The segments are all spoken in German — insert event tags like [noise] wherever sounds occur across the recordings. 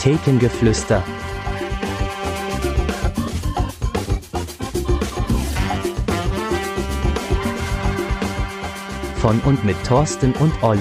Thekengeflüster. Von und mit Thorsten und Olli.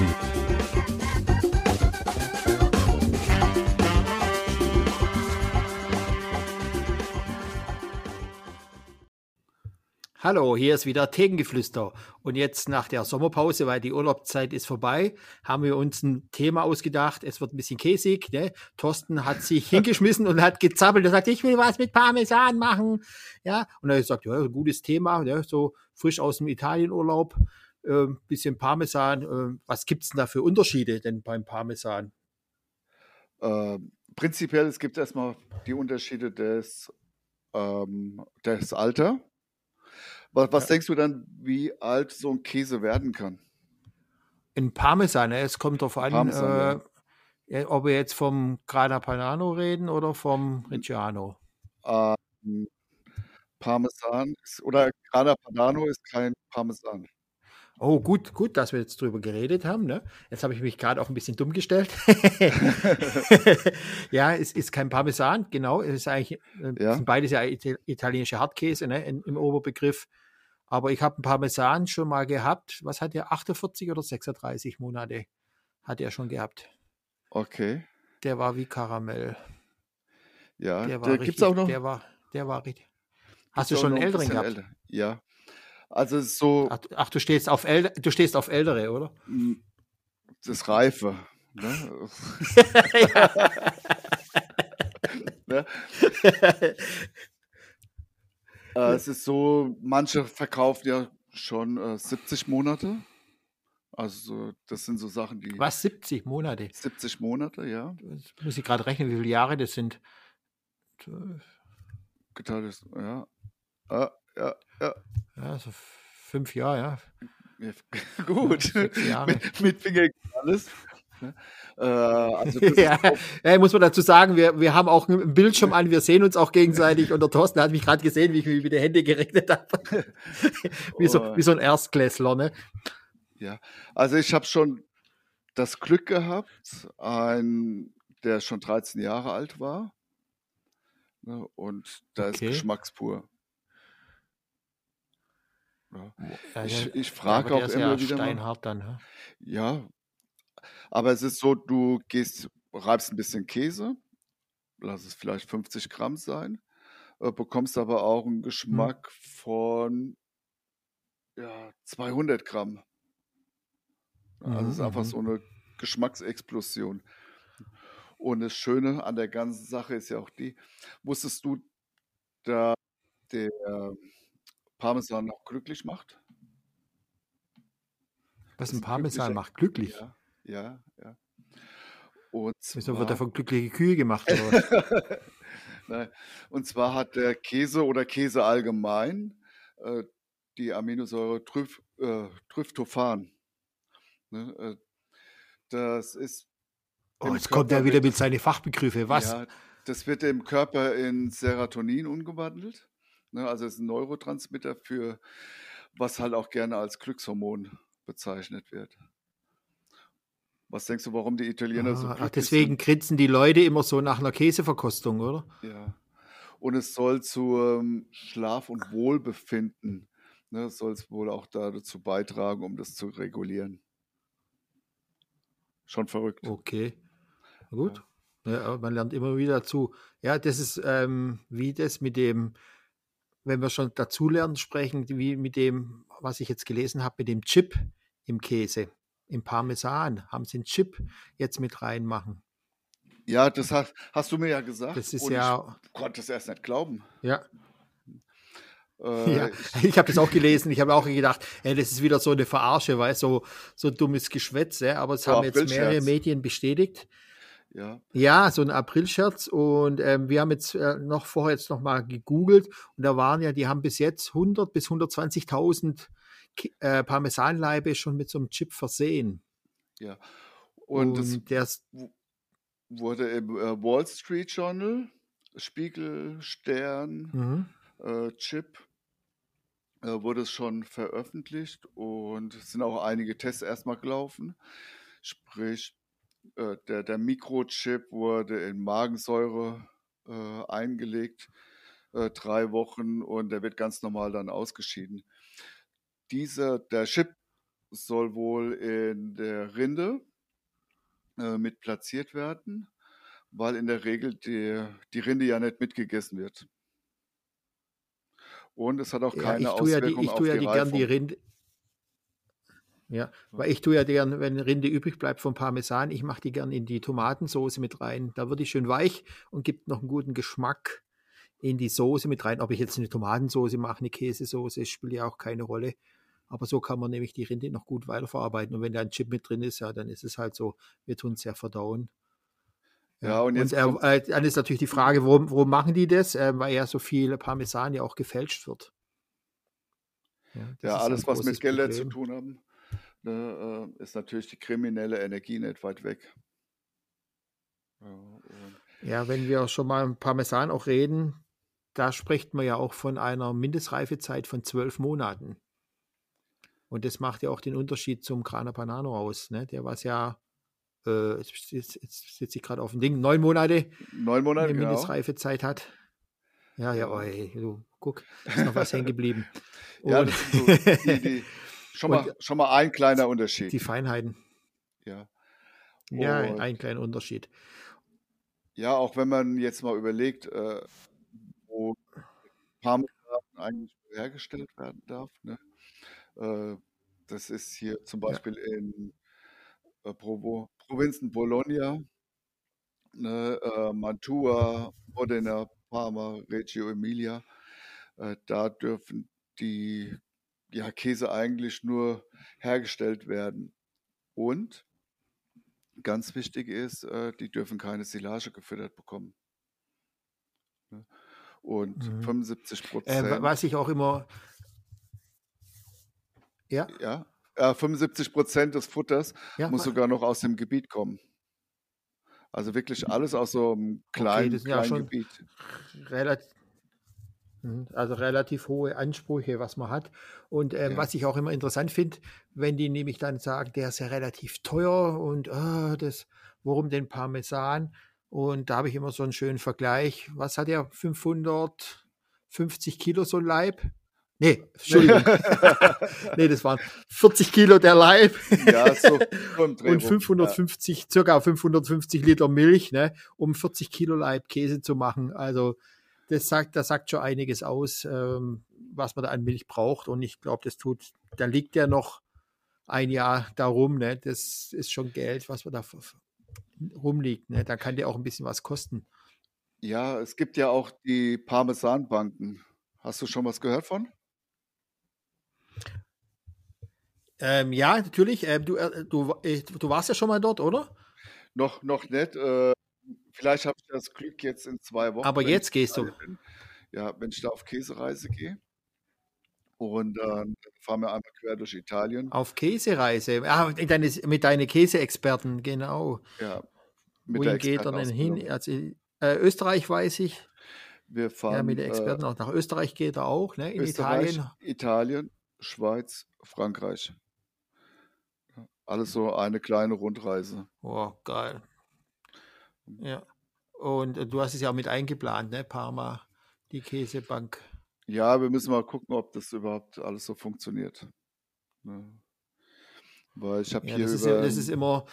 Hallo, hier ist wieder Thekengeflüster. Und jetzt nach der Sommerpause, weil die Urlaubszeit ist vorbei, haben wir uns ein Thema ausgedacht. Es wird ein bisschen käsig. Ne? Thorsten hat sich [laughs] hingeschmissen und hat gezappelt. Er sagt, ich will was mit Parmesan machen. Ja, und er hat gesagt, ja, ein gutes Thema, ne? so frisch aus dem Italienurlaub, äh, bisschen Parmesan. Äh, was gibt's denn da für Unterschiede denn beim Parmesan? Äh, prinzipiell, es gibt erstmal die Unterschiede des, ähm, des Alter. Was, was Ja. denkst du dann, wie alt so ein Käse werden kann? Ein Parmesan, ne? es kommt darauf an, Parmesan, äh, ja, ob wir jetzt vom Grana Padano reden oder vom Reggiano. Ähm, Parmesan ist, oder Grana Padano ist kein Parmesan. Oh, gut, gut, dass wir jetzt drüber geredet haben. Ne? Jetzt habe ich mich gerade auch ein bisschen dumm gestellt. [laughs] ja, es ist kein Parmesan, genau. Es ist eigentlich, äh, Ja. sind beides ja Ita- italienische Hartkäse ne, im Oberbegriff. Aber ich habe einen Parmesan schon mal gehabt. Was hat der? 48 oder 36 Monate hat er schon gehabt. Okay, Der war wie Karamell. ja. Der war Da richtig. gibt es auch noch. Der war, der war richtig. Hast du schon einen älteren gehabt? älter. Ja. Also so Ach, ach, du stehst auf äl du stehst auf ältere, oder? mh, das Reife. Ne? [laughs] ne? [laughs] Äh, es ist so, manche verkaufen ja schon äh, 70 Monate. Also das sind so Sachen, die Was? 70 Monate? 70 Monate, ja. Jetzt muss ich gerade rechnen, wie viele Jahre das sind. Geteilt ist, ja. Ja, ja, ja. Ja, so fünf Jahre, ja. [laughs] Gut. Jahre. mit, mit Finger geht alles. Ne? Äh, also ja, [laughs] ist ja, muss man dazu sagen, wir, wir haben auch einen Bildschirm an, wir sehen uns auch gegenseitig und der Thorsten hat mich gerade gesehen, wie ich mich mit den Händen gerechnet habe. [laughs] wie, so, Oh. wie so ein Erstklässler, ne? ja. Also ich habe schon das Glück gehabt, ein, der schon 13 Jahre alt war. Ne? Und da ist Okay. geschmackspur. Ja. Ja, Ich, ich frage auch immer ja wieder mal. steinhart dann. hä? Ja, aber es ist so, du gehst, reibst ein bisschen Käse, lass es vielleicht 50 Gramm sein, äh, bekommst aber auch einen Geschmack von ja, 200 Gramm. Also es ist Mhm, einfach mhm. so eine Geschmacksexplosion. Und das Schöne an der ganzen Sache ist ja auch die, wusstest du, da der Parmesan auch glücklich macht? Was ein Parmesan macht, glücklich. Ja, ja, ja. Und Wieso wird er zwar, von glückliche Kühe gemacht? [laughs] Und zwar hat der Käse oder Käse allgemein äh, die Aminosäure Tryph, äh, Tryptophan. Ne, äh, das ist Oh, jetzt kommt er wieder wird- mit seinen Fachbegriffe. Was? Ja, das wird im Körper in Serotonin umgewandelt. Ne, also es ist ein Neurotransmitter für, was halt auch gerne als Glückshormon bezeichnet wird. Was denkst du, warum die Italiener so Ah, ach, glücklich deswegen grinsen die Leute immer so nach einer Käseverkostung, oder? sind? Ja. Und es soll zu ähm, Schlaf und Wohlbefinden, ne, soll es wohl auch da dazu beitragen, um das zu regulieren. Schon verrückt. Okay, gut. Ja, aber man lernt immer wieder dazu. Ja, das ist ähm, wie das mit dem, wenn wir schon dazulernen sprechen, wie mit dem, was ich jetzt gelesen habe, mit dem Chip im Käse, im Parmesan, haben sie einen Chip jetzt mit reinmachen. Ja, das hast, hast du mir ja gesagt. Das ist ja, ich konnte es erst nicht glauben. ja, Äh, ja. ich, [laughs] Ich habe das auch gelesen. Ich habe auch gedacht, ey, das ist wieder so eine Verarsche, weil so so dummes Geschwätz, ja. Aber es So haben jetzt mehrere. Medien bestätigt. Ja, Ja, so ein Aprilscherz und ähm, wir haben jetzt äh, noch vorher jetzt noch mal gegoogelt und da waren ja, die haben bis jetzt 100 bis 120.000 Ki- äh, Parmesanleibe schon mit so einem Chip versehen. ja. Und, Und, der wurde im äh, Wall Street Journal, Spiegel, Stern, mhm. äh, Chip, äh, wurde es schon veröffentlicht und es sind auch einige Tests erstmal gelaufen. Sprich, äh, der, der Mikrochip wurde in Magensäure äh, eingelegt, äh, drei Wochen und der wird ganz normal dann ausgeschieden. Dieser, der Chip soll wohl in der Rinde äh, mit platziert werden, weil in der Regel die, die Rinde ja nicht mitgegessen wird. Und es hat auch keine ja, ich tue ja die, ich auf tue ja die die gern Reifung. die Rinde. Ja, weil ich tue ja gern, wenn Rinde übrig bleibt vom Parmesan, ich mache die gern in die Tomatensoße mit rein. Da wird die schön weich und gibt noch einen guten Geschmack in die Soße mit rein. Ob ich jetzt eine Tomatensoße mache, eine Käsesoße, spielt ja auch keine Rolle. Aber so kann man nämlich die Rinde noch gut weiterverarbeiten. Und wenn da ein Chip mit drin ist, ja, dann ist es halt so, wir tun es ja verdauen. Ja, und jetzt kommt- äh, dann ist natürlich die Frage, warum, warum machen die das? Äh, weil ja so viel Parmesan ja auch gefälscht wird. Ja, Ja, alles, was mit Geld zu tun haben, ne, äh, ist natürlich die kriminelle Energie nicht weit weg. Ja, wenn wir schon mal im Parmesan auch reden, da spricht man ja auch von einer Mindestreifezeit von zwölf Monaten. Und das macht ja auch den Unterschied zum Grana Panano aus. Ne? Der was ja, äh, jetzt, jetzt, sitze ich gerade auf dem Ding, neun Monate neun Monate, genau. Mindestreifezeit hat. Ja, ja, ey, du, guck, ist noch was hängen geblieben. Ja, das sind so die, die, [laughs] schon, mal, schon mal ein kleiner Unterschied. die Feinheiten. Ja. Ja, Und- ein kleiner Unterschied. ja, auch wenn man jetzt mal überlegt, äh, wo Parmesan eigentlich hergestellt werden darf. Ne? Äh, das ist hier zum Beispiel in äh, Provo, Provinzen Bologna, ne, äh, Mantua, Modena, Parma, Reggio Emilia. Äh, da dürfen die ja, Käse eigentlich nur hergestellt werden. Und ganz wichtig ist, äh, die dürfen keine Silage gefüttert bekommen. Ne? Und Mhm. 75 Äh, wa- Prozent. was ich auch immer. Ja, Ja, ja 75 Prozent des Futters ja, muss sogar noch aus dem Gebiet kommen. Also wirklich alles aus so einem kleinen, das sind ja kleinen schon- Gebiet. relativ, also relativ hohe Ansprüche, was man hat. Und ähm, Ja. was ich auch immer interessant finde, wenn die nämlich dann sagen, der ist ja relativ teuer und ah, das, warum den Parmesan? Und da habe ich immer so einen schönen Vergleich. Was hat er? 550 Kilo so ein Leib? Nee, Entschuldigung. [laughs] nee, das waren 40 Kilo der Leib. Ja, so, und rum. 550, circa 550 Liter Milch, ne, um 40 Kilo Leib Käse zu machen. Also das sagt, das sagt schon einiges aus, ähm, was man da an Milch braucht. Und ich glaube, das tut, da liegt ja noch ein Jahr darum, ne? Das ist schon Geld, was man da rumliegt. Ne? Da kann der auch ein bisschen was kosten. Ja, es gibt ja auch die Parmesanbanken. Hast du schon was gehört von? Ähm, ja, natürlich. Ähm, du, äh, du, äh, du warst ja schon mal dort, oder? Noch, noch nicht. Äh, vielleicht habe ich das Glück jetzt in zwei Wochen. Aber jetzt gehst du. bin. Ja, wenn ich da auf Käsereise gehe. Und dann fahren wir einmal quer durch Italien. Auf Käsereise. Ah, mit deine, mit deinen Käseexperten, genau. Ja, mit Wohin geht er denn hin? Also, äh, Österreich weiß ich. Wir fahren Ja, mit äh, Experten auch. Nach Österreich geht er auch, ne? In Österreich, Italien. Italien, Schweiz, Frankreich. Alles so eine kleine Rundreise. Oh, geil. Ja. Und äh, du hast es ja auch mit eingeplant, ne? Parma, die Käsebank. Ja, wir müssen mal gucken, ob das überhaupt alles so funktioniert. Ne? Weil ich habe Ja, hier das ist, über ja, das ist immer,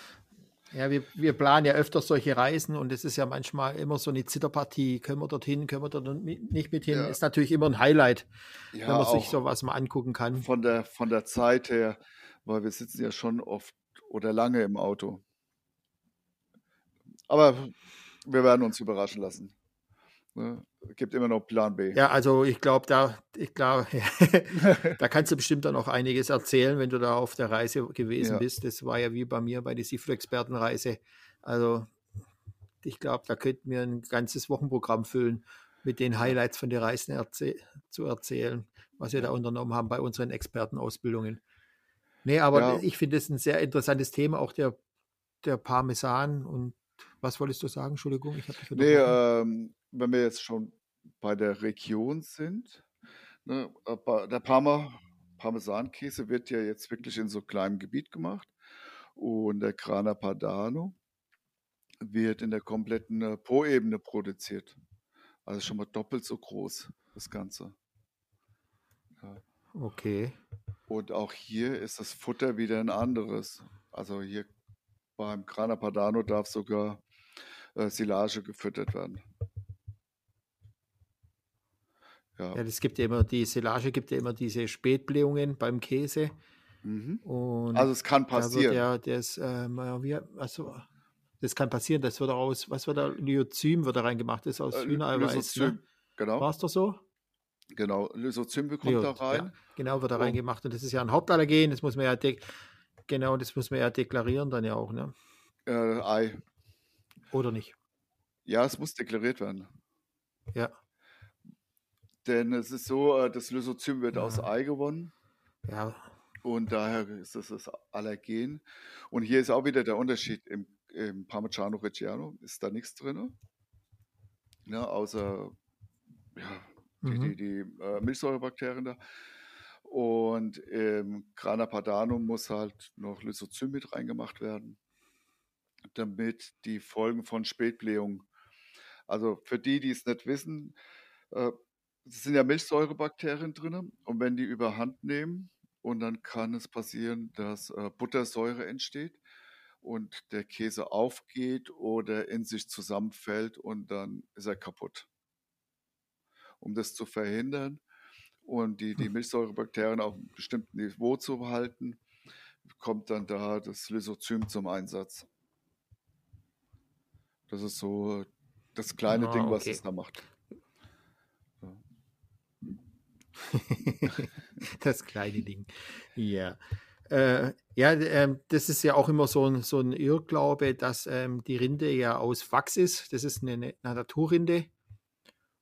ja, wir, wir planen ja öfters solche Reisen und es ist ja manchmal immer so eine Zitterpartie. Können wir dorthin, können wir dort nicht mit hin? Ja. Ist natürlich immer ein Highlight, ja, wenn man sich sowas mal angucken kann. von der von der Zeit her, weil wir sitzen ja schon oft oder lange im Auto. Aber wir werden uns überraschen lassen. Ne? Gibt immer noch Plan B. Ja, also ich glaube, da, ich glaube, [laughs] da kannst du bestimmt dann auch einiges erzählen, wenn du da auf der Reise gewesen Ja. bist. Das war ja wie bei mir bei der Seafood-Expertenreise. Also ich glaube, da könnten wir ein ganzes Wochenprogramm füllen, mit den Highlights von der Reisen erzäh zu erzählen, was wir da unternommen haben bei unseren Expertenausbildungen. Nee, aber Ja. ich finde es ein sehr interessantes Thema, auch der, der Parmesan. Und was wolltest du sagen? Entschuldigung, ich habe dich Nee, ähm, wenn wir jetzt schon bei der Region sind, ne, äh, der Parma, Parmesankäse wird ja jetzt wirklich in so kleinem Gebiet gemacht und der Grana Padano wird in der kompletten äh, Po-Ebene produziert. Also schon mal doppelt so groß, das Ganze. Ja. Okay. Und auch hier ist das Futter wieder ein anderes. Also hier beim Grana Padano darf sogar äh, Silage gefüttert werden. Ja. ja, das gibt ja immer, die Silage gibt ja immer diese Spätblähungen beim Käse. Mhm. also es kann passieren. Ja, das, ähm, wie, also, das kann passieren, das wird aus, was wird da, Lyozym wird da reingemacht, das ist aus äh, Hühnereiweiß. Ne? Genau. War es doch so? Genau, Lysozym kommt Lyot, da rein. Ja, genau, wird da oh. reingemacht und das ist ja ein Hauptallergen, das muss man ja, genau, das muss man ja deklarieren dann ja auch, ne? Äh, Ei. Oder nicht? Ja, es muss deklariert werden. Ja. Denn es ist so, äh, das Lysozym wird ja. aus Ei gewonnen. Ja. Und daher ist das das Allergen. Und hier ist auch wieder der Unterschied. Im, im Parmigiano Reggiano ist da nichts drin. Ne, außer ja, die, mhm. die, die äh, Milchsäurebakterien da. Und im Grana Padano muss halt noch Lysozym mit reingemacht werden, damit die Folgen von Spätblähung, also für die, die es nicht wissen, äh, es sind ja Milchsäurebakterien drin und wenn die überhand nehmen und dann kann es passieren, dass äh, Buttersäure entsteht und der Käse aufgeht oder in sich zusammenfällt und dann ist er kaputt. Um das zu verhindern und die, die hm. Milchsäurebakterien auf einem bestimmten Niveau zu behalten, kommt dann da das Lysozym zum Einsatz. Das ist so das kleine oh, Ding, was okay. es da macht. [laughs] das kleine Ding. Ja. Äh, ja, äh, das ist ja auch immer so ein, so ein Irrglaube, dass ähm, die Rinde ja aus Wachs ist. Das ist eine, eine Naturrinde.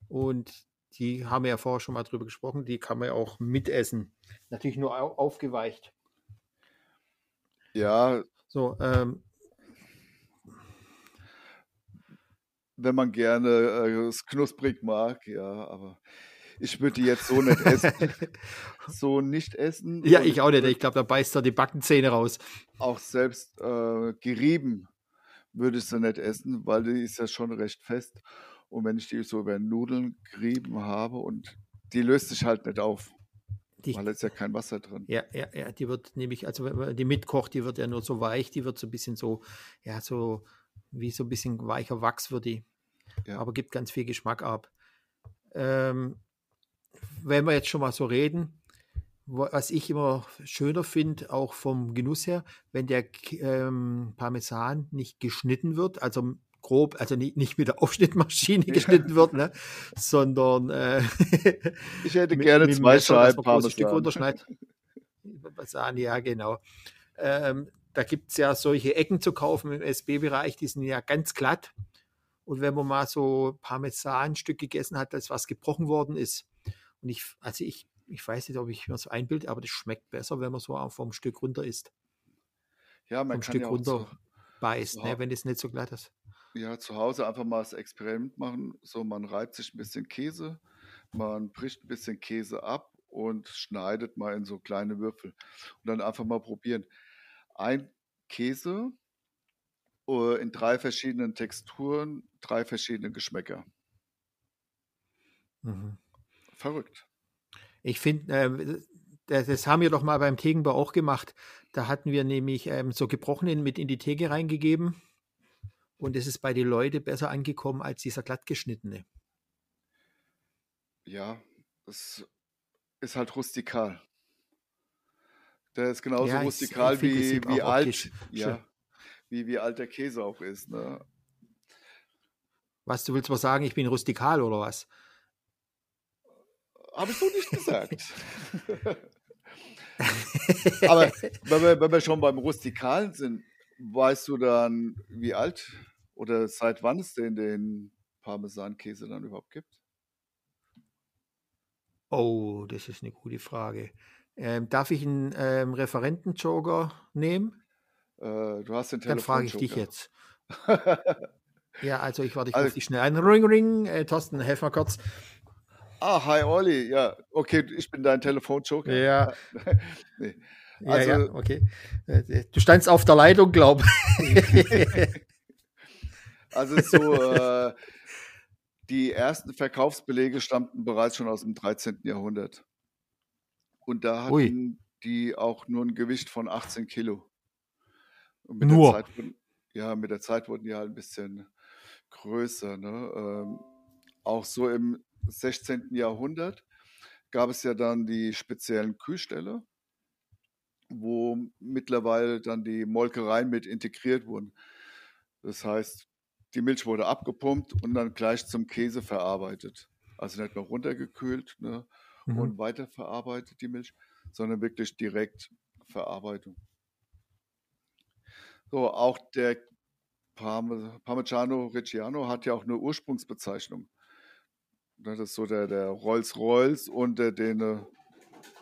Und die haben wir ja vorher schon mal drüber gesprochen. Die kann man ja auch mitessen. Natürlich nur au aufgeweicht. Ja. So, ähm, wenn man gerne äh, es knusprig mag, ja, aber ich würde die jetzt so nicht essen. [laughs] so nicht essen. Ja, ich auch nicht. Ich glaube, da beißt er die Backenzähne raus. Auch selbst äh, gerieben würde ich sie nicht essen, weil die ist ja schon recht fest. Und wenn ich die so über Nudeln gerieben habe und die löst sich halt nicht auf. Die, weil da ist ja kein Wasser drin. Ja, ja, ja, die wird nämlich, also wenn man die mitkocht, die wird ja nur so weich, die wird so ein bisschen so, ja, so wie so ein bisschen weicher Wachs wird die. Ja. Aber gibt ganz viel Geschmack ab. Ähm, wenn wir jetzt schon mal so reden, was ich immer schöner finde, auch vom Genuss her, wenn der ähm, Parmesan nicht geschnitten wird, also grob, also nicht, nicht mit der Aufschnittmaschine [laughs] geschnitten wird, ne, sondern äh, [laughs] ich hätte mit, gerne mit zwei Messer, Scheiben Parmesan. Stück runterschneidet. Parmesan, [laughs] ja, genau. Ähm, da gibt es ja solche Ecken zu kaufen im SB-Bereich, die sind ja ganz glatt. Und wenn man mal so Parmesanstück gegessen hat, das was gebrochen worden ist, und ich, also ich, ich weiß nicht, ob ich mir das einbilde, aber das schmeckt besser, wenn man so vom Stück runter isst. Ja, man vom kann Stück ja runter zu, beißt, ne, wenn es nicht so glatt ist. Ja, zu Hause einfach mal das Experiment machen. So, man reibt sich ein bisschen Käse, man bricht ein bisschen Käse ab und schneidet mal in so kleine Würfel. Und dann einfach mal probieren. Ein Käse äh, in drei verschiedenen Texturen, drei verschiedene Geschmäcker. Mhm. Verrückt. Ich finde, äh, das, das, haben wir doch mal beim Tegenbau auch gemacht. Da hatten wir nämlich ähm, so gebrochenen mit in die Theke reingegeben. Und es ist bei den Leuten besser angekommen als dieser glattgeschnittene. Ja, es ist halt rustikal. Der ist genauso ja, rustikal wie, wie alt. Ja, wie, wie alt der Käse auch ist. Ne? Was, du willst mal sagen, ich bin rustikal oder was? Habe ich so nicht gesagt. [laughs] Aber wenn wir, wenn wir schon beim Rustikalen sind, weißt du dann, wie alt oder seit wann es denn den Parmesankäse dann überhaupt gibt? Oh, das ist eine gute Frage. Ähm, darf ich einen ähm, Referentenjoker nehmen? Äh, du hast den Telefon Dann frage ich dich jetzt. [laughs] ja, also ich warte, ich also, dich schnell ein. Ring, ring. Äh, Thorsten, helf mal kurz. Ah, hi Olli. Ja, okay, ich bin dein Telefonjoker. Ja. [laughs] nee. Also, ja, ja, okay. Äh, du standst auf der Leitung, glaube [laughs] ich. Also so, äh, die ersten Verkaufsbelege stammten bereits schon aus dem 13. Jahrhundert. Und da Ui. hatten die auch nur ein Gewicht von 18 Kilo. Und mit Nur. Der Zeit wurden, ja, mit der Zeit wurden die halt ein bisschen größer. Ne? Ähm, auch so im 16. Jahrhundert gab es ja dann die speziellen Kühlställe, wo mittlerweile dann die Molkereien mit integriert wurden. Das heißt, die Milch wurde abgepumpt und dann gleich zum Käse verarbeitet. Also nicht noch runtergekühlt ne, Mhm. und weiterverarbeitet die Milch, sondern wirklich direkt Verarbeitung. So, auch der Parme, Parmigiano Reggiano hat ja auch eine Ursprungsbezeichnung. Ne, Das ist so der, der Rolls-Royce unter den äh,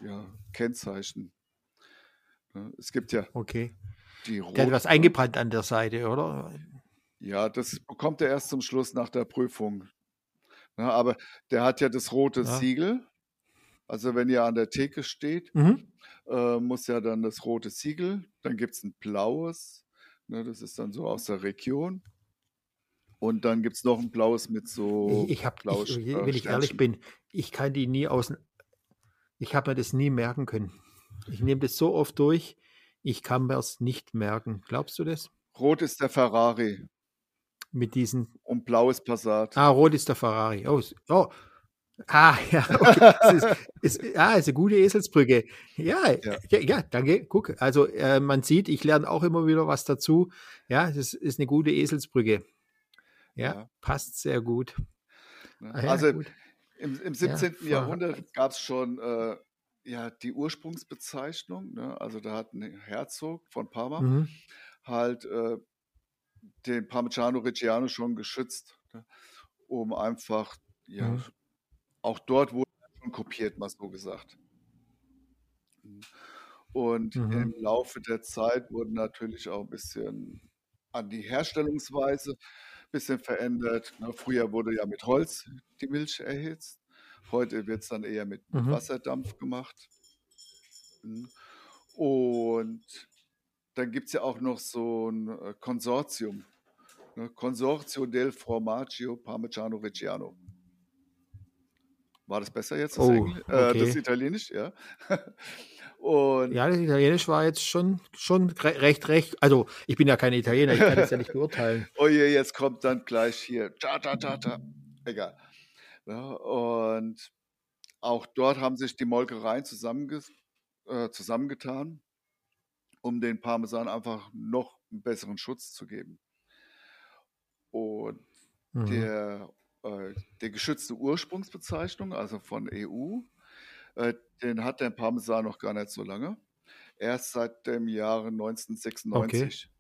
ja, Kennzeichen. Ne, Es gibt ja Okay. die Der hat was eingebrannt an der Seite, oder? Ja, das bekommt er erst zum Schluss nach der Prüfung. Ne, aber der hat ja das rote Ja. Siegel. Also wenn ihr an der Theke steht, Mhm. äh, muss ja dann das rote Siegel, dann gibt es ein blaues, ne, das ist dann so aus der Region. Und dann gibt es noch ein blaues mit so Ich, ich habe, ich, äh, wenn ich ehrlich bin, ich kann die nie außen. Ich habe mir das nie merken können. Ich nehme das so oft durch, ich kann mir es nicht merken. Glaubst du das? Rot ist der Ferrari Mit diesen. und blau ist Passat. Ah, rot ist der Ferrari. Oh, oh. Ah, [laughs] ja, okay. Ist, ist, ah, ist eine gute Eselsbrücke. Ja, Ja. ja, ja, danke. Guck, also äh, man sieht, ich lerne auch immer wieder was dazu. Ja, das ist eine gute Eselsbrücke. Ja, Ja. passt sehr gut. Ne? Ah, ja, Also gut. im, im 17. Fer- Jahrhundert gab es schon äh, ja, die Ursprungsbezeichnung. Ne? Also da hat ein Herzog von Parma Mhm. halt äh, den Parmigiano Reggiano schon geschützt, ne? um einfach, ja, Mhm. auch dort wurde schon kopiert, mal so gesagt. Und Mhm. im Laufe der Zeit wurden natürlich auch ein bisschen an die Herstellungsweise ein bisschen verändert. Ne? Früher wurde ja mit Holz die Milch erhitzt. Heute wird es dann eher mit, Mhm. Wasserdampf gemacht. Mhm. Und dann gibt es ja auch noch so ein äh, Konsortium. Ne? Consorzio del Formaggio Parmigiano Reggiano. War das besser jetzt, das, Oh, Engl äh, das okay. Italienisch? Ja. [laughs] Und Ja, das Italienisch war jetzt schon, schon re- recht, recht. Also, ich bin ja kein Italiener, ich kann das ja nicht beurteilen. [laughs] oh je, jetzt kommt dann gleich hier. Ta, ta, ta, ta. Egal. Ja, und auch dort haben sich die Molkereien zusammenge äh, zusammengetan, um den Parmesan einfach noch einen besseren Schutz zu geben. Und Mhm. der, äh, der geschützte Ursprungsbezeichnung, also von EU, äh, den hat der Parmesan noch gar nicht so lange. Erst seit dem Jahre 1996.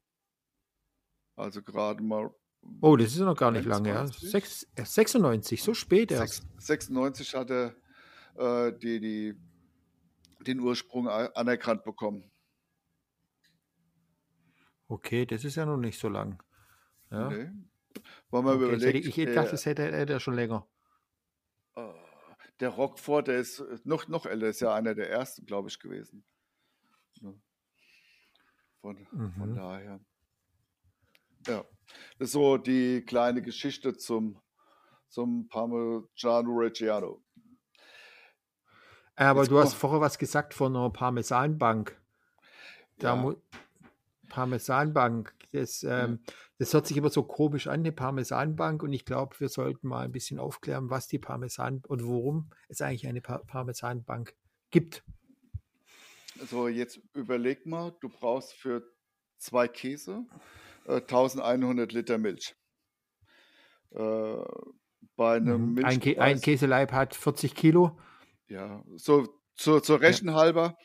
Also gerade mal Oh, das ist ja noch gar nicht lange, ja. 21. Sechs, äh, 96, so spät erst. sechs- 96 hat er äh, die, die, den Ursprung anerkannt bekommen. Okay, das ist ja noch nicht so lang. Ja. Nee. Weil man Okay, überlegt, ich, ich dachte, das hätte er schon länger. äh, der Roquefort, der ist noch, noch älter, ist ja einer der ersten, glaube ich, gewesen. Von, von Mhm. daher. Ja, das ist so die kleine Geschichte zum, zum Parmigiano Reggiano. Aber Jetzt du hast vorher was gesagt von einer Parmesanbank. Da Ja. Parmesanbank, das, ähm, das hört sich immer so komisch an, eine Parmesanbank. Und ich glaube, wir sollten mal ein bisschen aufklären, was die Parmesan und warum es eigentlich eine pa Parmesanbank gibt. So, jetzt überleg mal, du brauchst für zwei Käse äh, 1100 Liter Milch. Äh, bei einem Mhm. Ein, Kä ein Milchpreis, Käseleib hat 40 Kilo. ja, so zur, zur Rechen halber,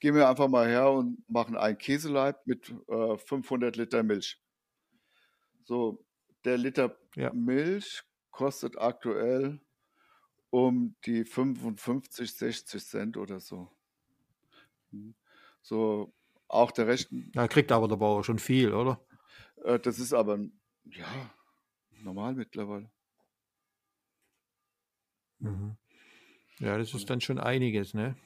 gehen wir einfach mal her und machen ein Käseleib mit äh, 500 Liter Milch. So, der Liter Ja. Milch kostet aktuell um die 55, 60 Cent oder so. Hm. So, auch der Rechen, Da kriegt aber der Bauer schon viel, oder? Äh, das ist aber, ja, normal mittlerweile. Mhm. Ja, das ist dann schon einiges, ne?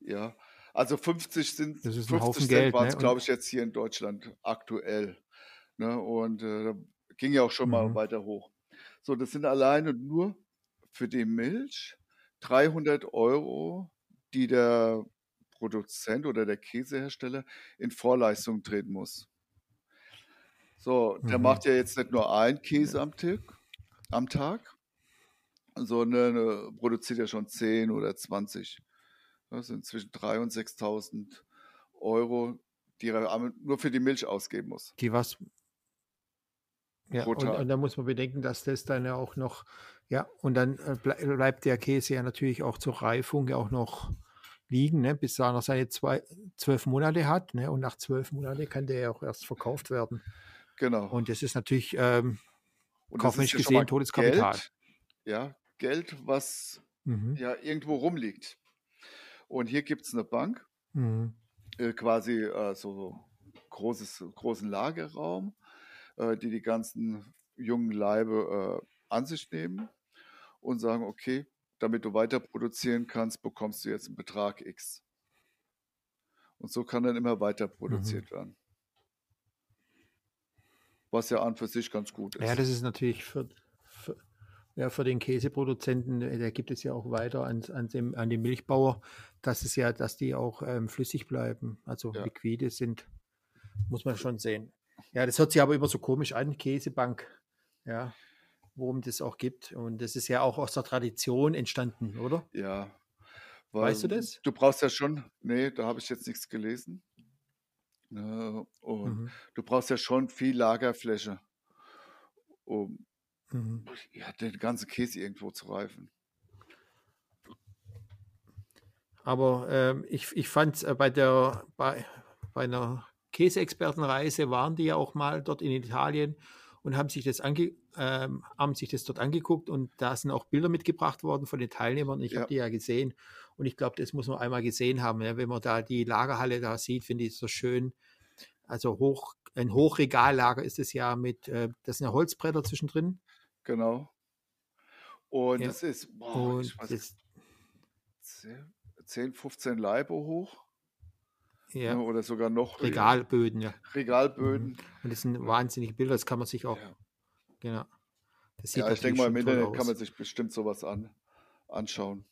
Ja, also 50 sind, Das ist ein 50 Haufen Cent waren ne? es, Und- glaube ich, jetzt hier in Deutschland aktuell. Ne? Und äh, da ging ja auch schon mal Mhm. weiter hoch. So, das sind alleine nur für die Milch 300 Euro, die der Produzent oder der Käsehersteller in Vorleistung treten muss. So, der Mhm. macht ja jetzt nicht nur einen Käse am Tag, am Tag, sondern äh, produziert ja schon 10 oder 20. Das sind zwischen 3.000 und 6.000 Euro, die er nur für die Milch ausgeben muss. Die was. Ja, und, und da muss man bedenken, dass das dann ja auch noch, ja, und dann äh, ble bleibt der Käse ja natürlich auch zur Reifung ja auch noch liegen, ne, bis er noch seine zwei, zwölf Monate hat, ne, und nach zwölf Monaten kann der ja auch erst verkauft werden. Genau. Und das ist natürlich ähm, kaufmännisch ja gesehen mal Todeskapital. Geld, ja, Geld, was Mhm. ja irgendwo rumliegt. Und hier gibt es eine Bank, Mhm. äh, quasi äh, so großes, großen Lagerraum, äh, die die ganzen jungen Leibe äh, an sich nehmen und sagen, okay, damit du weiter produzieren kannst, bekommst du jetzt einen Betrag X. Und so kann dann immer weiter Mhm. produziert werden. Was ja an für sich ganz gut Ja, ist. das ist natürlich für, ja, für den Käseproduzenten, äh, der gibt es ja auch weiter an, an, dem, an den Milchbauer, dass es ja, dass die auch ähm, flüssig bleiben, also Ja. liquide sind, muss man schon sehen. Ja, das hört sich aber immer so komisch an, Käsebank, ja, worum das auch gibt. Und das ist ja auch aus der Tradition entstanden, oder? Ja. Weißt du das? Du brauchst ja schon, nee, da habe ich jetzt nichts gelesen. Und Mhm. du brauchst ja schon viel Lagerfläche, um Mhm. ja, den ganzen Käse irgendwo zu reifen. Aber ähm, ich, ich fand äh, bei der bei, bei einer Käseexpertenreise waren die ja auch mal dort in Italien und haben sich das ange, ähm, haben sich das dort angeguckt und da sind auch Bilder mitgebracht worden von den Teilnehmern. Ich Ja. habe die ja gesehen und ich glaube, das muss man einmal gesehen haben. Ja, wenn man da die Lagerhalle da sieht, finde ich es so schön. Also hoch, ein Hochregallager ist es ja mit, äh, das sind ja Holzbretter zwischendrin. Genau. Und Ja. es ist, boah, Und ich weiß, das, 10, 10, 15 Leibe hoch ja, ne, oder sogar noch. Regalböden, ja. Regalböden. Und das sind wahnsinnige Bilder, das kann man sich auch, Ja. genau. Das sieht Ja, ich denke mal, im Internet kann aus. man sich bestimmt sowas an, anschauen.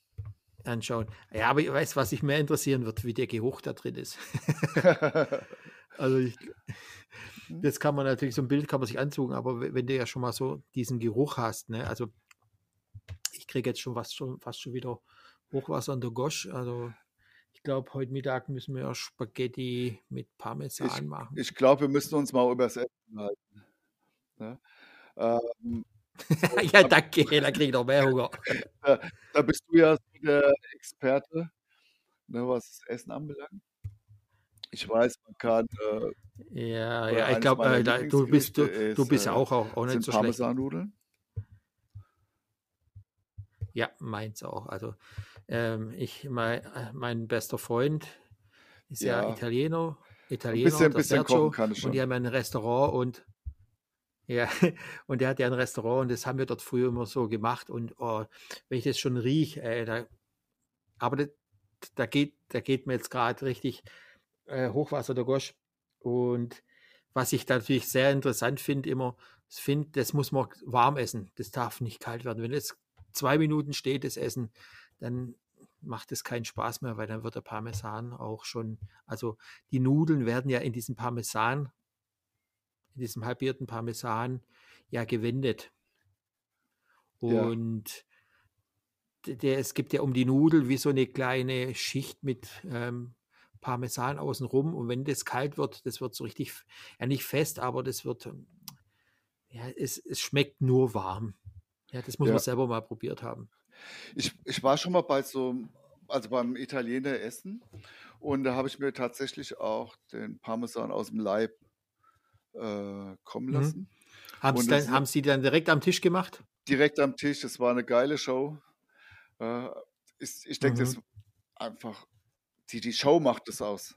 anschauen. Ja, aber ich weiß, was sich mehr interessieren wird, wie der Geruch da drin ist. [laughs] [laughs] also ich, Hm? das kann man natürlich, so ein Bild kann man sich anzogen, aber we- wenn du ja schon mal so diesen Geruch hast, ne, also ich kriege jetzt schon fast schon fast schon wieder Hochwasser an der Gosch. Also ich glaube, heute Mittag müssen wir Spaghetti mit Parmesan machen. ich glaube, wir müssen uns mal über das Essen halten. Ne? Ähm, [laughs] ja, danke, da kriege ich noch mehr Hunger. [laughs] da, da bist du ja der Experte, ne, was das Essen anbelangt. Ich weiß, man kann, äh, Ja, ja, ich glaube, äh, du bist du, Lieblingsgerichte du ist, bist ja äh, auch, auch, auch nicht so schlecht. Parmesannudeln. Ja, meins auch. Also ähm, ich, mein, mein bester Freund ist ja, Ja. Italiener, Italiener, bisschen- der bisschen Sergio, kochen kann ich und schon. die haben ein Restaurant und ja, [laughs] und der hat ja ein Restaurant und das haben wir dort früher immer so gemacht und oh, wenn ich das schon rieche, äh, da, aber das, da geht, da geht mir jetzt gerade richtig äh, Hochwasser der Gosch und was ich natürlich sehr interessant finde immer, ich finde, das muss man warm essen, das darf nicht kalt werden. Wenn es zwei Minuten steht, das Essen, dann macht es keinen Spaß mehr, weil dann wird der Parmesan auch schon, also die Nudeln werden ja in diesem Parmesan, in diesem halbierten Parmesan ja gewendet. Ja. Und d- der, es gibt ja um die Nudel wie so eine kleine Schicht mit ähm, Parmesan außenrum. Und wenn das kalt wird, das wird so richtig, ja nicht fest, aber das wird, ähm, ja, es, es schmeckt nur warm. Ja, das muss Ja. man selber mal probiert haben. Ich, ich war schon mal bei so, also beim Italiener essen und da habe ich mir tatsächlich auch den Parmesan aus dem Leib äh, kommen Mhm. lassen. Haben, Und Sie das dann, haben Sie dann direkt am Tisch gemacht? Direkt am Tisch, es war eine geile Show. Äh, ich ich denke, Mhm. das einfach, die, die Show macht es aus.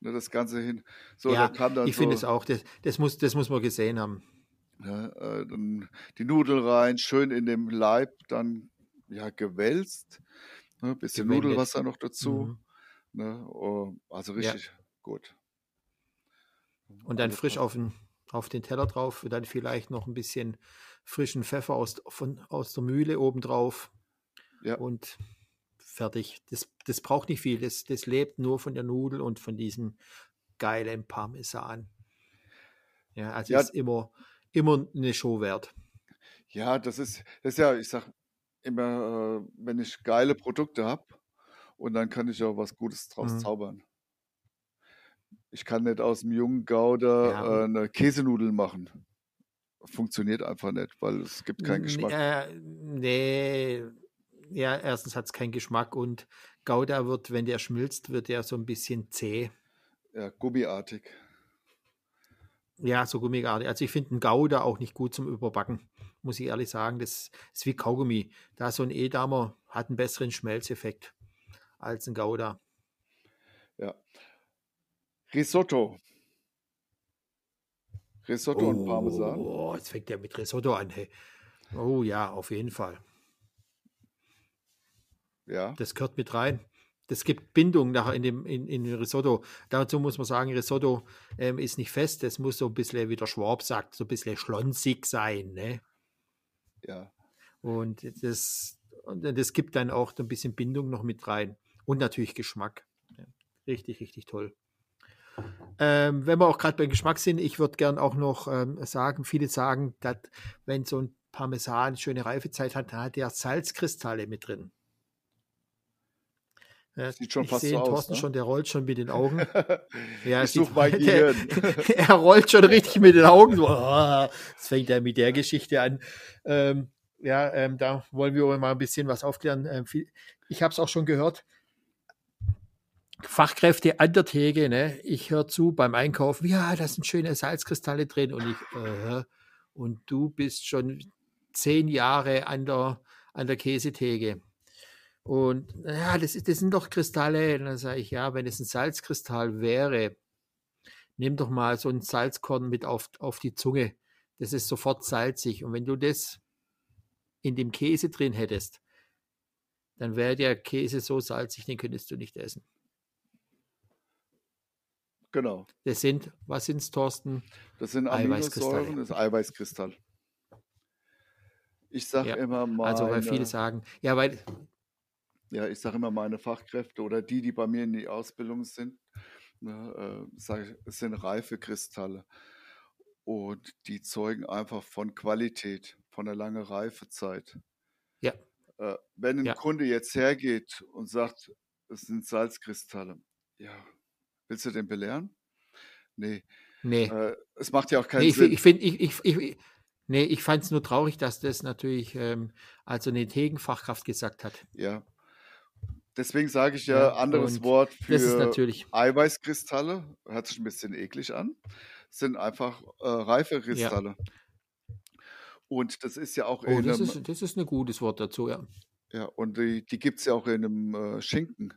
Ne, das Ganze hin. So, ja, da kam dann ich finde es auch. Das, das, muss, das muss man gesehen haben. ne, äh, die Nudeln rein, schön in dem Leib, dann ja gewälzt. Ne, bisschen Gewendet. Nudelwasser noch dazu. Mhm. Ne, oh, also Ja. richtig gut. Und dann frisch auf den auf den Teller drauf, dann vielleicht noch ein bisschen frischen Pfeffer aus, von, aus der Mühle obendrauf Ja. und fertig. Das, das braucht nicht viel, das, das lebt nur von der Nudel und von diesem geilen Parmesan. Ja, also Ja. ist immer, immer eine Show wert. Ja, das ist, das ist ja, ich sag immer, äh, wenn ich geile Produkte habe und dann kann ich auch was Gutes draus Mhm. zaubern. Ich kann nicht aus dem jungen Gouda Ja, äh, eine Käsenudel machen. Funktioniert einfach nicht, weil es gibt keinen Geschmack. Äh, nee, ja, erstens hat es keinen Geschmack und Gouda wird, wenn der schmilzt, wird der so ein bisschen zäh. Ja, gummiartig. Ja, so gummiartig. Also ich finde einen Gouda auch nicht gut zum Überbacken, muss ich ehrlich sagen. Das ist wie Kaugummi. Da so ein Edamer hat einen besseren Schmelzeffekt als ein Gouda. Ja. Risotto. Risotto und Parmesan. Oh, jetzt fängt der mit Risotto an. Hey. Oh ja, auf jeden Fall. Ja, Das gehört mit rein. Das gibt Bindung nachher in dem in, in Risotto. Dazu muss man sagen, Risotto ähm, ist nicht fest. Das muss so ein bisschen, wie der Schwab sagt, so ein bisschen schlonsig sein. Ne? ja. Und das, und das gibt dann auch so ein bisschen Bindung noch mit rein. Und natürlich Geschmack. Richtig, richtig toll. Ähm, wenn wir auch gerade beim Geschmack sind, ich würde gern auch noch ähm, sagen, viele sagen, dass wenn so ein Parmesan schöne Reifezeit hat, dann hat der Salzkristalle mit drin. Ja, Sieht schon ich fast sehe so den aus, Thorsten ne? schon, der rollt schon mit den Augen. [laughs] Ja, Ich suche mein [laughs] der- Gehirn. [laughs] er rollt schon richtig mit den Augen. So, ah, Jetzt fängt er mit der Geschichte an. Ähm, ja, ähm, da wollen wir mal ein bisschen was aufklären. Ähm, viel, ich habe es auch schon gehört. Fachkräfte an der Theke, ne? ich höre zu beim Einkaufen, ja, da sind schöne Salzkristalle drin und ich, äh, und du bist schon zehn Jahre an der, an der Käsetheke. Und ja, das, ist- das sind doch Kristalle. Und dann sage ich, ja, wenn es ein Salzkristall wäre, nimm doch mal so ein Salzkorn mit auf, auf die Zunge. Das ist sofort salzig. Und wenn du das in dem Käse drin hättest, dann wäre der Käse so salzig, den könntest du nicht essen. Genau. Das sind, was sind's, Thorsten? Das sind Eiweißkristalle. Aminosäuren, das ist Eiweißkristall. Ich sage Ja, immer meine, Also, weil viele sagen, ja, weil, ja, ich sage immer meine Fachkräfte oder die, die bei mir in die Ausbildung sind, ne, äh, ich, sind reife Kristalle. Und die zeugen einfach von Qualität, von einer langen Reifezeit. ja, Äh, wenn ein Ja. Kunde jetzt hergeht und sagt, es sind Salzkristalle, ja, willst du den belehren? Nee, nee. äh, es macht ja auch keinen Nee, ich, Sinn. ich finde, ich, ich, ich, nee, ich fand es nur traurig, dass das natürlich ähm, also eine Tegenfachkraft gesagt hat. Ja. Deswegen sage ich ja, Ja, anderes Wort Das ist für natürlich, Eiweißkristalle, hört sich ein bisschen eklig an, sind einfach äh, reife Kristalle. Und das ist ja auch oh, in das einem, ist, das ist ein gutes Wort dazu, ja. ja, und die, die gibt es ja auch in einem äh, Schinken,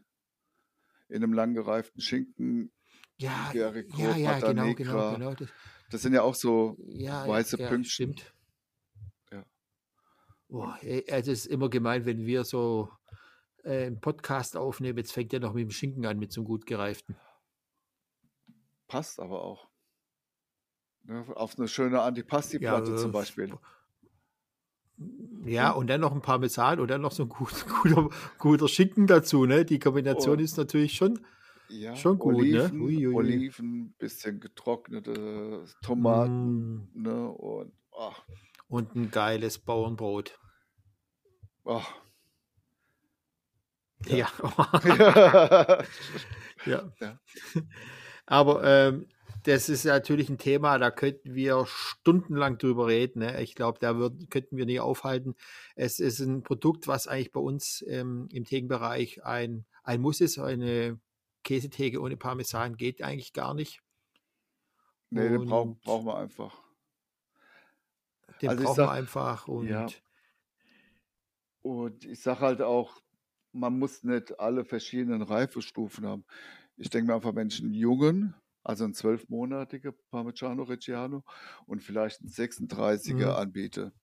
in einem lang gereiften Schinken. Ja, ja, ja, genau, genau, genau. Das, Das sind ja auch so ja, weiße ja, ja, Pünktchen. stimmt. Ja. Boah, also es ist immer gemein, wenn wir so äh, einen Podcast aufnehmen. Jetzt fängt er noch mit dem Schinken an, mit so einem gut gereiften. Passt aber auch. Ne, auf eine schöne Antipasti-Platte Ja, zum äh, Beispiel. Ja, und dann noch ein Parmesan und dann noch so ein gut, [laughs] guter, guter Schinken dazu. Ne? Die Kombination Oh. ist natürlich schon. Ja, schon gut, ne? Oliven, Ui, ui, ui. Oliven, bisschen getrocknete Tomaten, Mm, ne? Und ach, und ein geiles Bauernbrot. ach. Ja. Ja. [laughs] ja. Ja. Aber ähm, das ist natürlich ein Thema, da könnten wir stundenlang drüber reden. Ne? Ich glaube, da würd, könnten wir nie aufhalten. Es ist ein Produkt, was eigentlich bei uns ähm, im Thekenbereich ein, ein Muss ist. Eine Käsetheke ohne Parmesan geht eigentlich gar nicht. nee, den brauch, Und- brauchen wir einfach. Den Also brauchen sag- wir einfach. Und Ja. Und ich sage halt auch, man muss nicht alle verschiedenen Reifestufen haben. Ich denke mir einfach, wenn ich einen jungen, also einen zwölfmonatigen Parmigiano Reggiano und vielleicht einen 36er Mhm. anbiete.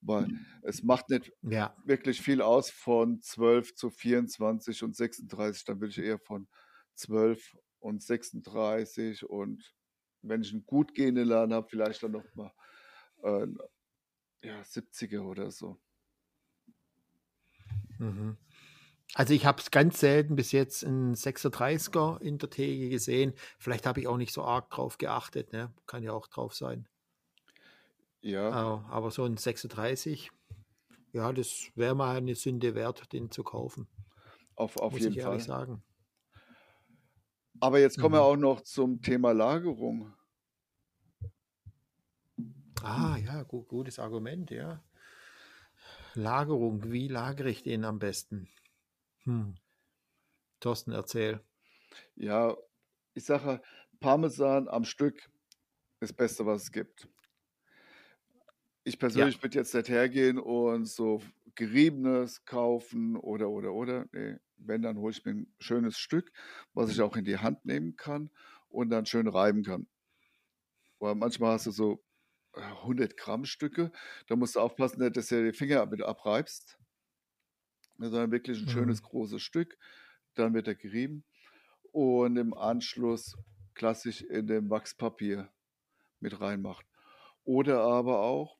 Weil es macht nicht ja, wirklich viel aus von 12 zu 24 und 36. Dann will ich eher von 12 und 36 und wenn ich einen gut gehenden Laden habe, vielleicht dann noch mal äh, ja, 70er oder so. Mhm. Also ich habe es ganz selten bis jetzt einen 36er in der Theke gesehen. Vielleicht habe ich auch nicht so arg drauf geachtet. Ne? Kann ja auch drauf sein. Ja. Aber, aber so ein 36, ja, das wäre mal eine Sünde wert, den zu kaufen. Auf, auf muss jeden ich Fall. sagen. Aber jetzt kommen wir Mhm. auch noch zum Thema Lagerung. Ah, ja, gut, gutes Argument, ja. Lagerung, wie lagere ich den am besten? Hm. Thorsten, erzähl. Ja, ich sage, Parmesan am Stück ist das Beste, was es gibt. Ich persönlich würde jetzt nicht hergehen und so geriebenes kaufen oder, oder, oder. Nee, wenn, dann hole ich mir ein schönes Stück, was ich auch in die Hand nehmen kann und dann schön reiben kann. Weil manchmal hast du so äh, 100 Gramm Stücke, da musst du aufpassen, dass du dir die Finger mit abreibst, sondern wirklich ein Mhm. schönes großes Stück. Dann wird er gerieben und im Anschluss klassisch in dem Wachspapier mit reinmacht. Oder aber auch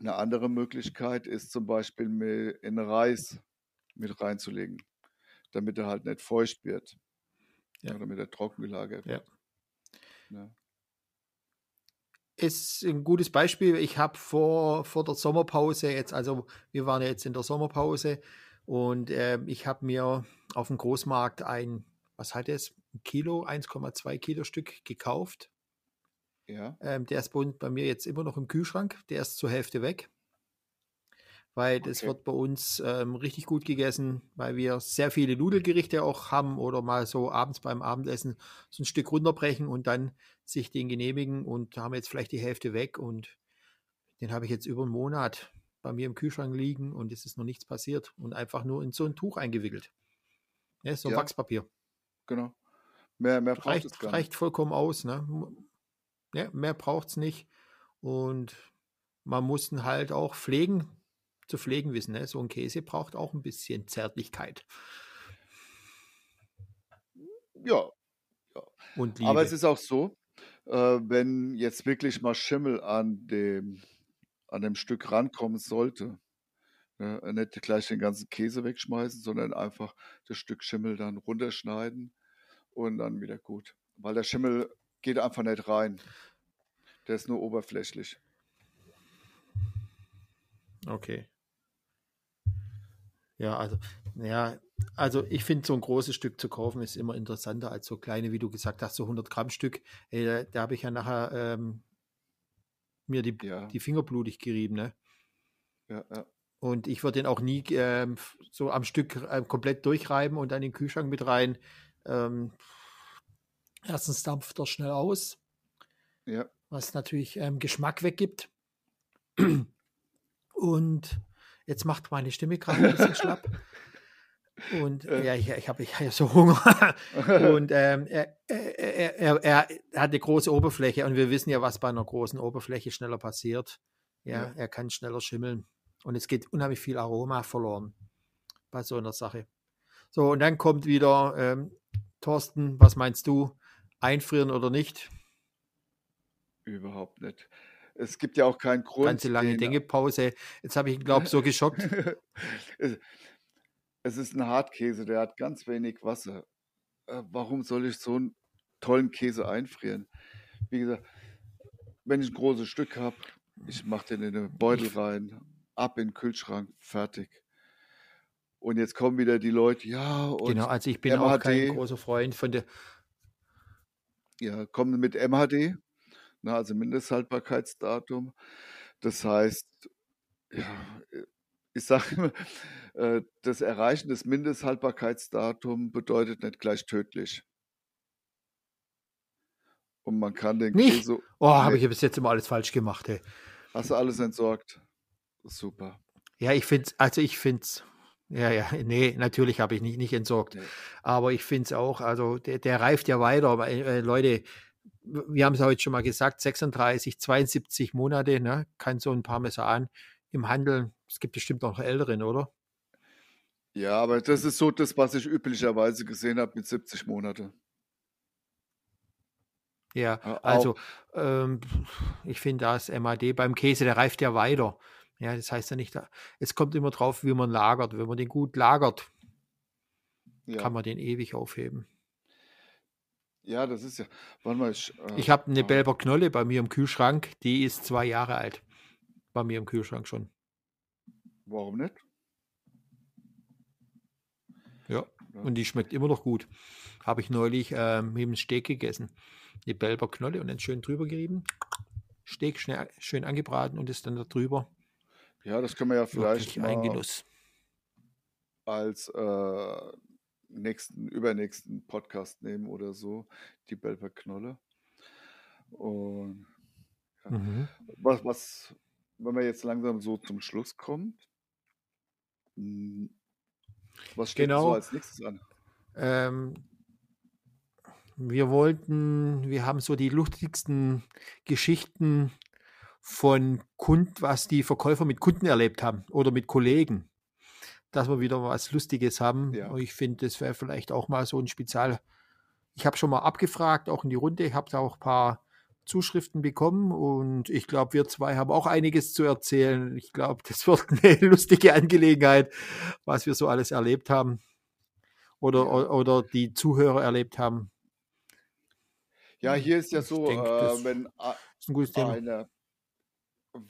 eine andere Möglichkeit ist zum Beispiel in Reis mit reinzulegen, damit er halt nicht feucht wird. Ja. Ja. Damit er trocken gelagert Ja. wird. Ja. Ist ein gutes Beispiel. Ich habe vor, vor der Sommerpause jetzt, also wir waren ja jetzt in der Sommerpause und ähm, ich habe mir auf dem Großmarkt ein, was hat es, ein Kilo, 1,2 Kilo Stück gekauft. Ja. Ähm, der ist bei, bei mir jetzt immer noch im Kühlschrank. Der ist zur Hälfte weg. Weil das Okay. wird bei uns ähm, richtig gut gegessen, weil wir sehr viele Nudelgerichte auch haben oder mal so abends beim Abendessen so ein Stück runterbrechen und dann sich den genehmigen und haben jetzt vielleicht die Hälfte weg und den habe ich jetzt über einen Monat bei mir im Kühlschrank liegen und es ist noch nichts passiert und einfach nur in so ein Tuch eingewickelt. Ja, so ein Ja. Wachspapier. Genau. Mehr, mehr braucht es Reicht, gar reicht vollkommen aus. Ne? Ja, mehr braucht es nicht. Und man muss ihn halt auch pflegen, zu pflegen wissen. Ne? So ein Käse braucht auch ein bisschen Zärtlichkeit nicht. Ja, und Liebe. aber es ist auch so, äh, wenn jetzt wirklich mal Schimmel an dem, an dem Stück rankommen sollte, ne, nicht gleich den ganzen Käse wegschmeißen, sondern einfach das Stück Schimmel dann runterschneiden und dann wieder gut. Weil der Schimmel geht einfach nicht rein. Der ist nur oberflächlich. Okay. Ja, also, ja, also ich finde, so ein großes Stück zu kaufen ist immer interessanter als so kleine, wie du gesagt hast, so 100 Gramm Stück. Ey, da, da habe ich ja nachher ähm, mir die, Ja. die Finger blutig gerieben, ne? Ja, ja. Und ich würde den auch nie ähm, so am Stück ähm, komplett durchreiben und dann in den Kühlschrank mit rein. Ähm, erstens dampft er schnell aus, ja. was natürlich ähm, Geschmack weggibt. [clears throat] Und jetzt macht meine Stimme [laughs] gerade ein bisschen schlapp. Und Äh. ja, ich, ich habe ich hab so Hunger. [laughs] Und ähm, er, er, er, er, hat eine große Oberfläche und wir wissen ja, was bei einer großen Oberfläche schneller passiert. Ja, Ja. er kann schneller schimmeln. Und es geht unheimlich viel Aroma verloren bei so einer Sache. So, und dann kommt wieder ähm, Thorsten, was meinst du? Einfrieren oder nicht? Überhaupt nicht. Es gibt ja auch keinen Grund. Ganze lange den- Denkepause. Jetzt habe ich ihn, glaube ich, so [laughs] geschockt. es, ist ein Hartkäse, der hat ganz wenig Wasser. Äh, warum soll ich so einen tollen Käse einfrieren? Wie gesagt, wenn ich ein großes Stück habe, ich mache den in den Beutel rein, ab in den Kühlschrank, fertig. Und jetzt kommen wieder die Leute, ja, und Genau, also ich bin auch MHD. kein großer Freund von der. ja, kommen mit MHD, na, also Mindesthaltbarkeitsdatum. Das heißt, ja, ich sage [laughs] immer, äh, das Erreichen des Mindesthaltbarkeitsdatums bedeutet nicht gleich tödlich. Und man kann den Nicht? Käse. Oh, habe Nee. ich bis jetzt immer alles falsch gemacht. Ey. Hast du alles entsorgt? Super. Ja, ich finde es, also ich finde es, ja, ja, [laughs] nee, natürlich habe ich nicht, nicht entsorgt. Nee. Aber ich finde es auch, also der, der reift ja weiter. Äh, Leute, wir haben es heute schon mal gesagt, 36, 72 Monate, ne, kann so ein Parmesan im Handel, es gibt bestimmt auch noch älteren, oder? Ja, aber das ist so das, was ich üblicherweise gesehen habe mit 70 Monate. Ja, also ähm, ich finde das MAD beim Käse, der reift ja weiter. Ja, das heißt ja nicht, es kommt immer drauf, wie man lagert. Wenn man den gut lagert, ja. kann man den ewig aufheben. Ja, das ist ja. Warte mal, ich, äh, Ich habe eine ah, Belber Knolle bei mir im Kühlschrank, die ist zwei Jahre alt. Bei mir im Kühlschrank schon. warum nicht? Ja. Und die schmeckt immer noch gut. Habe ich neulich ähm, mit dem Steak gegessen. Die Belber Knolle und dann schön drüber gerieben. Steak schnell, schön angebraten und ist dann da drüber. Ja, das können wir ja vielleicht Wirklich ein Genuss. als äh, nächsten, übernächsten Podcast nehmen oder so, die Belper Knolle. Und ja. Mhm. was, was, wenn wir jetzt langsam so zum Schluss kommen, hm, was steht denn so Genau. als nächstes an? Ähm, wir wollten, wir haben so die lustigsten Geschichten von Kunden, was die Verkäufer mit Kunden erlebt haben oder mit Kollegen, dass wir wieder was Lustiges haben. Ja. Und ich finde, das wäre vielleicht auch mal so ein Spezial. Ich habe schon mal abgefragt, auch in die Runde, ich habe da auch ein paar Zuschriften bekommen und ich glaube, wir zwei haben auch einiges zu erzählen. Ich glaube, das wird [laughs] eine lustige Angelegenheit, was wir so alles erlebt haben oder, Ja. oder die Zuhörer erlebt haben. Ja, hier ist ja so, denke, äh, wenn ein gutes Thema. einer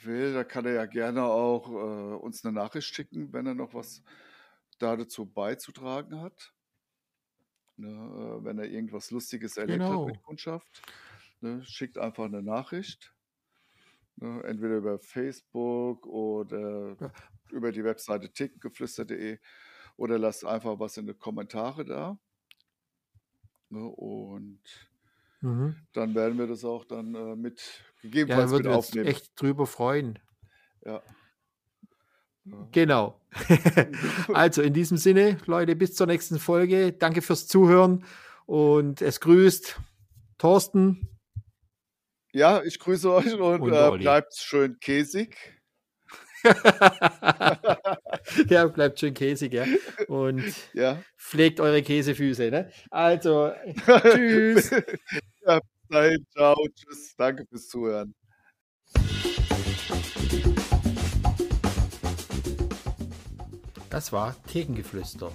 will, da kann er ja gerne auch äh, uns eine Nachricht schicken, wenn er noch was da dazu beizutragen hat. Ne, äh, wenn er irgendwas Lustiges erlebt hat Genau. mit Kundschaft, ne, schickt einfach eine Nachricht. Ne, entweder über Facebook oder Ja. über die Webseite tickengeflüster.de oder lasst einfach was in die Kommentare da. Ne, und Mhm. dann werden wir das auch dann äh, mit Ja, gegebenenfalls mit würden wir uns aufnehmen. echt drüber freuen. Ja. Ja. Genau. [laughs] also in diesem Sinne, Leute, bis zur nächsten Folge. Danke fürs Zuhören und es grüßt Thorsten. Ja, ich grüße euch und, Und äh, bleibt schön käsig. [laughs] ja, bleibt schön käsig, ja. Und Ja. pflegt eure Käsefüße. Ne? Also, [laughs] tschüss. ja, dahin, ciao, tschüss, danke fürs Zuhören. Das war Thekengeflüster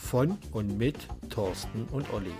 von und mit Thorsten und Olli.